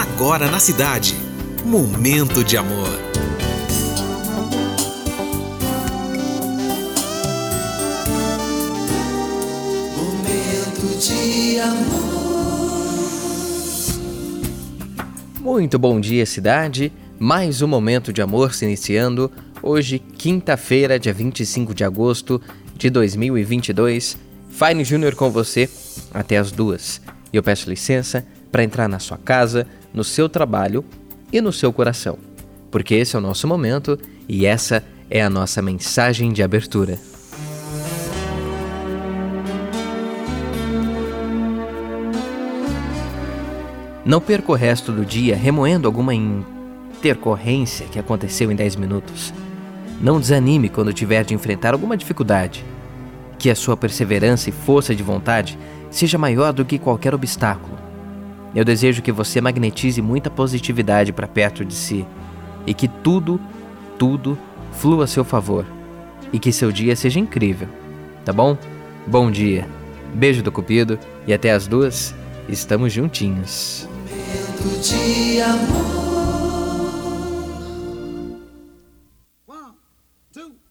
Agora na cidade. Momento de amor. Momento de amor. Muito bom dia, cidade. Mais um momento de amor se iniciando. Hoje, quinta-feira, dia 25 de agosto de 2022. Fine Júnior com você até as duas. E eu peço licença para entrar na sua casa, no seu trabalho e no seu coração, porque esse é o nosso momento e essa é a nossa mensagem de abertura. Não perca o resto do dia remoendo alguma intercorrência que aconteceu em 10 minutos. Não desanime quando tiver de enfrentar alguma dificuldade. Que a sua perseverança e força de vontade seja maior do que qualquer obstáculo eu desejo que você magnetize muita positividade para perto de si e que tudo, tudo flua a seu favor e que seu dia seja incrível, tá bom? Bom dia, beijo do Cupido e até as duas, estamos juntinhos. Two.